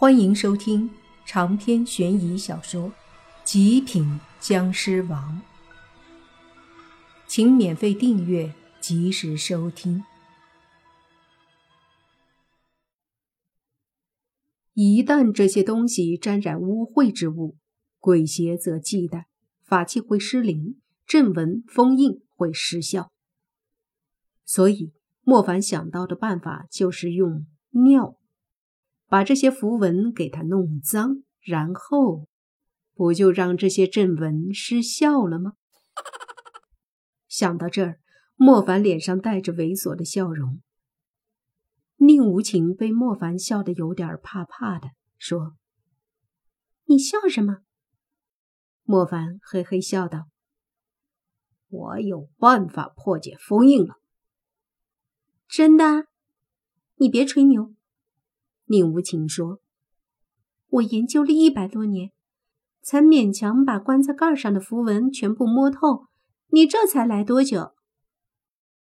欢迎收听长篇悬疑小说《极品僵尸王》，请免费订阅，及时收听。一旦这些东西沾染污秽之物，鬼邪则忌惮，法器会失灵，阵纹封印会失效。所以，莫凡想到的办法就是用尿。把这些符文给它弄脏，然后不就让这些阵纹失效了吗？想到这儿，莫凡脸上带着猥琐的笑容。宁无情被莫凡笑得有点怕怕的，说：“你笑什么？”莫凡嘿嘿笑道：“我有办法破解封印了。”真的？你别吹牛。宁无情说：“我研究了一百多年，才勉强把棺材盖上的符文全部摸透。你这才来多久？”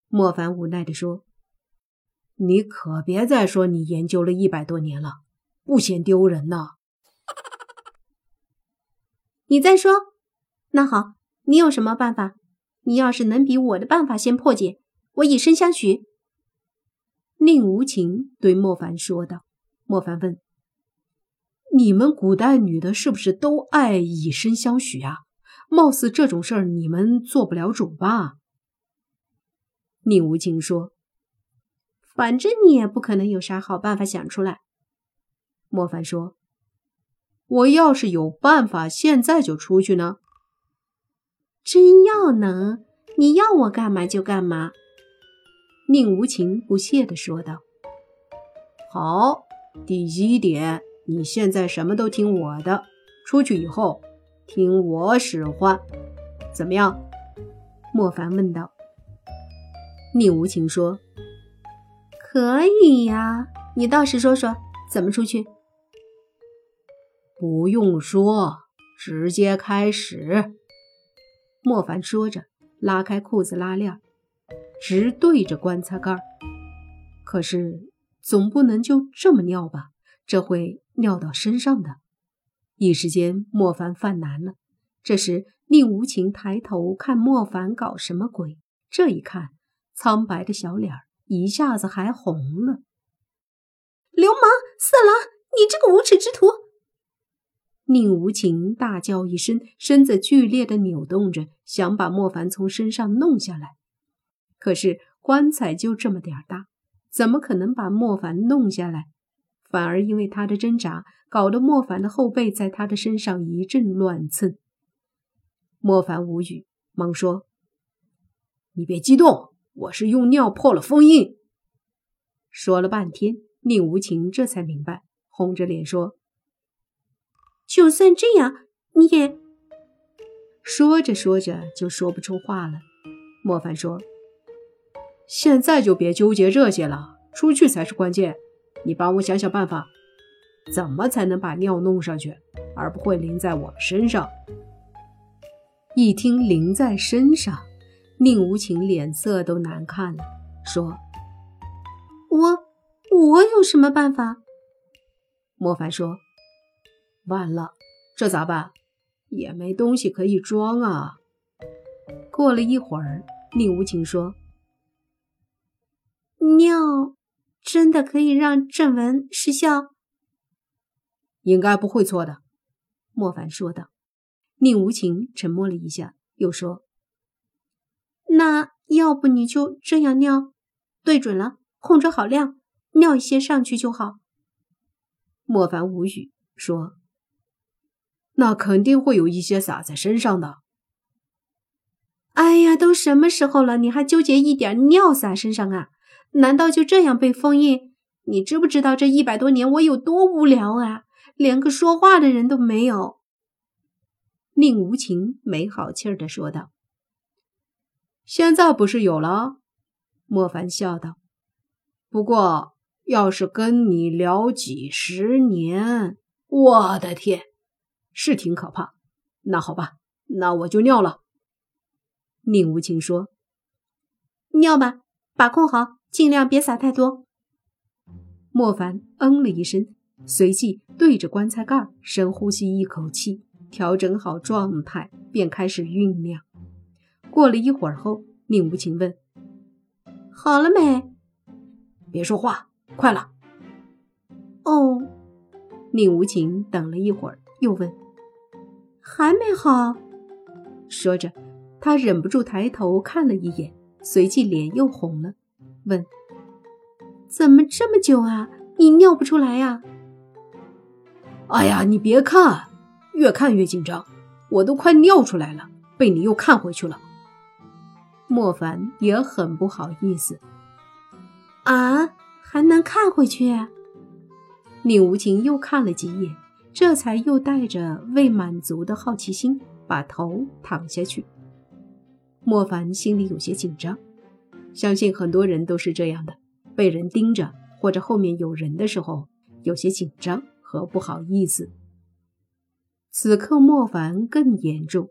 莫凡无奈地说：“你可别再说你研究了一百多年了，不嫌丢人呐！”你再说，那好，你有什么办法？你要是能比我的办法先破解，我以身相许。”宁无情对莫凡说道。莫凡问：“你们古代女的是不是都爱以身相许啊？貌似这种事儿你们做不了主吧？”宁无情说：“反正你也不可能有啥好办法想出来。”莫凡说：“我要是有办法，现在就出去呢。”真要能，你要我干嘛就干嘛。”宁无情不屑地说道。“好。”第一点，你现在什么都听我的，出去以后听我使唤，怎么样？莫凡问道。宁无情说：“可以呀，你倒是说说怎么出去。”不用说，直接开始。莫凡说着，拉开裤子拉链，直对着棺材盖可是。总不能就这么尿吧？这会尿到身上的。一时间，莫凡犯难了。这时，宁无情抬头看莫凡搞什么鬼？这一看，苍白的小脸一下子还红了。流氓色狼，你这个无耻之徒！宁无情大叫一声，身子剧烈的扭动着，想把莫凡从身上弄下来。可是棺材就这么点大。怎么可能把莫凡弄下来？反而因为他的挣扎，搞得莫凡的后背在他的身上一阵乱蹭。莫凡无语，忙说：“你别激动，我是用尿破了封印。”说了半天，宁无情这才明白，红着脸说：“就算这样，你也……”说着说着就说不出话了。莫凡说。现在就别纠结这些了，出去才是关键。你帮我想想办法，怎么才能把尿弄上去，而不会淋在我身上？一听淋在身上，宁无情脸色都难看了，说：“我我有什么办法？”莫凡说：“完了，这咋办？也没东西可以装啊。”过了一会儿，宁无情说。尿真的可以让正文失效？应该不会错的，莫凡说道。宁无情沉默了一下，又说：“那要不你就这样尿，对准了，控制好量，尿一些上去就好。”莫凡无语，说：“那肯定会有一些洒在身上的。”哎呀，都什么时候了，你还纠结一点尿洒身上啊？难道就这样被封印？你知不知道这一百多年我有多无聊啊？连个说话的人都没有。宁无情没好气儿的说道：“现在不是有了？”莫凡笑道：“不过要是跟你聊几十年，我的天，是挺可怕。那好吧，那我就尿了。”宁无情说：“尿吧，把控好。”尽量别撒太多。莫凡嗯了一声，随即对着棺材盖深呼吸一口气，调整好状态，便开始酝酿。过了一会儿后，宁无情问：“好了没？”“别说话，快了。”“哦。”宁无情等了一会儿，又问：“还没好？”说着，他忍不住抬头看了一眼，随即脸又红了，问：“怎么这么久啊？你尿不出来呀？”“哎呀，你别看，越看越紧张，我都快尿出来了，被你又看回去了。”莫凡也很不好意思。“啊，还能看回去？”宁无情又看了几眼，这才又带着未满足的好奇心。把头躺下去，莫凡心里有些紧张，相信很多人都是这样的：被人盯着或者后面有人的时候，有些紧张和不好意思。此刻莫凡更严重，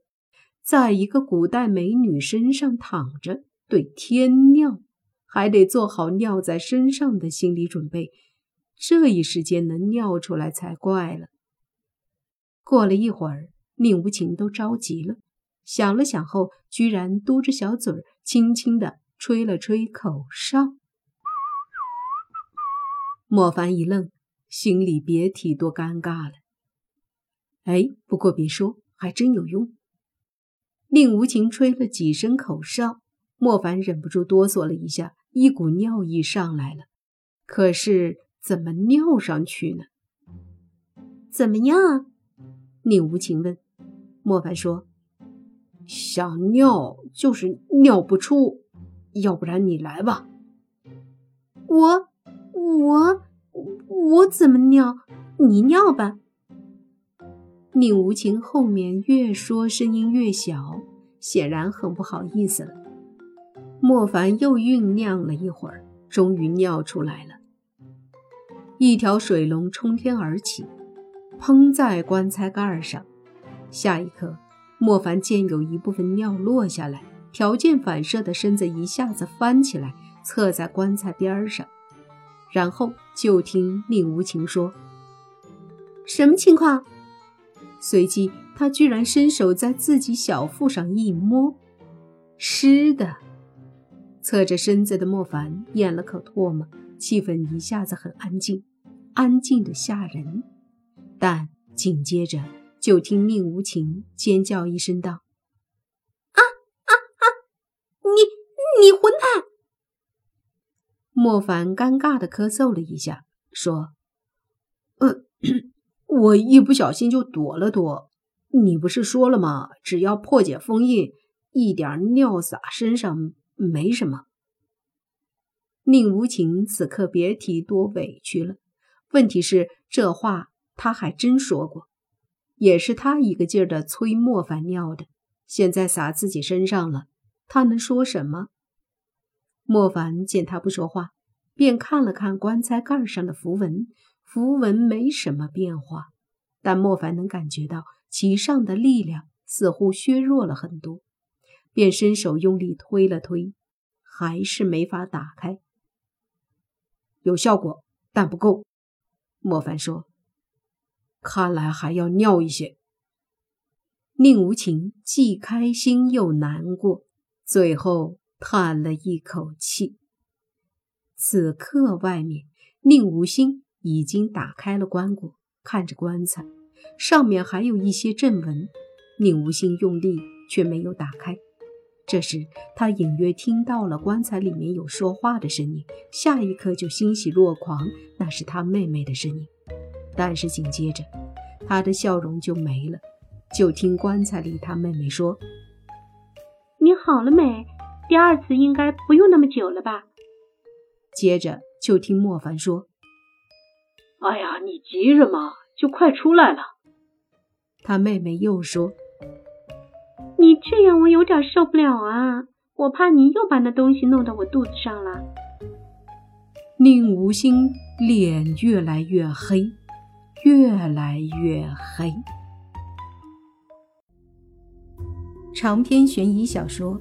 在一个古代美女身上躺着，对天尿，还得做好尿在身上的心理准备，这一时间能尿出来才怪了。过了一会儿。宁无情都着急了，想了想后，居然嘟着小嘴儿，轻轻的吹了吹口哨。莫凡一愣，心里别提多尴尬了。哎，不过别说，还真有用。宁无情吹了几声口哨，莫凡忍不住哆嗦了一下，一股尿意上来了。可是怎么尿上去呢？怎么样？宁无情问。莫凡说：“想尿就是尿不出，要不然你来吧。”我我我怎么尿？你尿吧。宁无情后面越说声音越小，显然很不好意思了。莫凡又酝酿了一会儿，终于尿出来了。一条水龙冲天而起，喷在棺材盖上。下一刻，莫凡见有一部分尿落下来，条件反射的身子一下子翻起来，侧在棺材边上，然后就听宁无情说：“什么情况？”随即，他居然伸手在自己小腹上一摸，湿的。侧着身子的莫凡咽了口唾沫，气氛一下子很安静，安静的吓人。但紧接着。就听宁无情尖叫一声道：“啊啊啊！你混蛋！”莫凡尴尬的咳嗽了一下，说：“呃，我一不小心就躲了躲。你不是说了吗？只要破解封印，一点尿洒身上没什么。”宁无情此刻别提多委屈了。问题是，这话他还真说过。也是他一个劲儿的催莫凡尿的，现在洒自己身上了，他能说什么？莫凡见他不说话，便看了看棺材盖上的符文，符文没什么变化，但莫凡能感觉到其上的力量似乎削弱了很多，便伸手用力推了推，还是没法打开。有效果，但不够。莫凡说。看来还要尿一些。宁无情既开心又难过，最后叹了一口气。此刻外面，宁无心已经打开了棺椁，看着棺材，上面还有一些阵纹。宁无心用力却没有打开。这时，他隐约听到了棺材里面有说话的声音，下一刻就欣喜若狂，那是他妹妹的声音。但是紧接着，他的笑容就没了。就听棺材里他妹妹说：“你好了没？第二次应该不用那么久了吧？”接着就听莫凡说：“哎呀，你急什么？就快出来了。”他妹妹又说：“你这样我有点受不了啊，我怕你又把那东西弄到我肚子上了。”宁无心脸越来越黑。越来越黑。长篇悬疑小说《